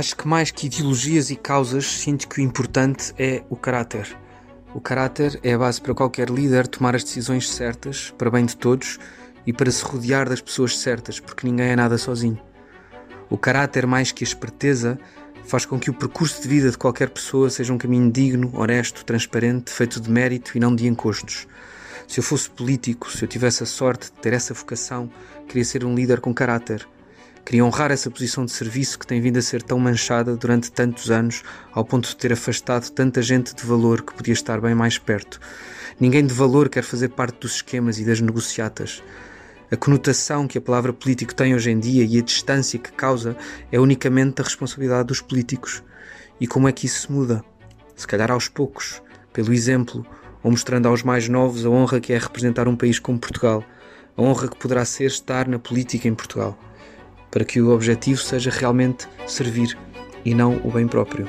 Acho que mais que ideologias e causas, sinto que o importante é o caráter. O caráter é a base para qualquer líder tomar as decisões certas, para bem de todos e para se rodear das pessoas certas, porque ninguém é nada sozinho. O caráter, mais que a esperteza, faz com que o percurso de vida de qualquer pessoa seja um caminho digno, honesto, transparente, feito de mérito e não de encostos. Se eu fosse político, se eu tivesse a sorte de ter essa vocação, queria ser um líder com caráter Queria honrar essa posição de serviço que tem vindo a ser tão manchada durante tantos anos, ao ponto de ter afastado tanta gente de valor que podia estar bem mais perto. Ninguém de valor quer fazer parte dos esquemas e das negociatas. A conotação que a palavra político tem hoje em dia e a distância que causa é unicamente da responsabilidade dos políticos. E como é que isso se muda? Se calhar aos poucos, pelo exemplo, ou mostrando aos mais novos a honra que é representar um país como Portugal, a honra que poderá ser estar na política em Portugal para que o objetivo seja realmente servir e não o bem próprio.